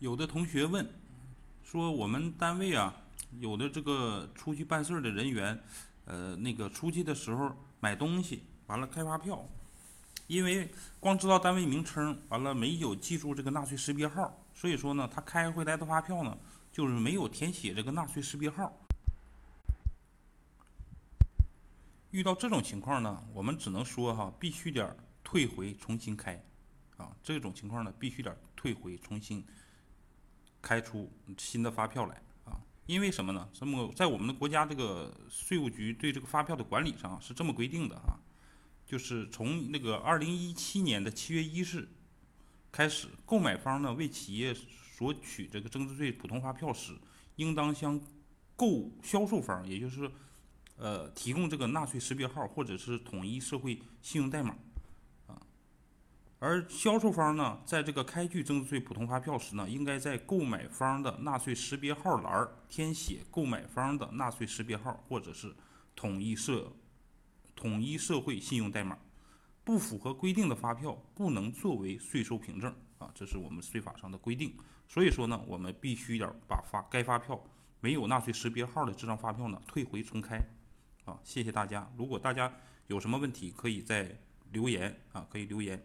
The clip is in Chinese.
有的同学问，说我们单位啊，有的这个出去办事儿的人员，呃，那个出去的时候买东西，完了开发票，因为光知道单位名称，完了没有记住这个纳税识别号，所以说呢，他开回来的发票呢，就是没有填写这个纳税识别号。遇到这种情况呢，我们只能说哈，必须得退回重新开，啊，这种情况呢，必须得退回重新。开出新的发票来啊？因为什么呢？这么在我们的国家这个税务局对这个发票的管理上是这么规定的啊，就是从那个二零一七年的七月一日开始，购买方呢为企业索取这个增值税普通发票时，应当向购销售方，也就是呃提供这个纳税识别号或者是统一社会信用代码。而销售方呢，在这个开具增值税普通发票时呢，应该在购买方的纳税识别号栏填写购买方的纳税识别号，或者是统一社统一社会信用代码。不符合规定的发票不能作为税收凭证啊，这是我们税法上的规定。所以说呢，我们必须要把发该发票没有纳税识别号的这张发票呢退回重开。啊，谢谢大家。如果大家有什么问题，可以在留言啊，可以留言。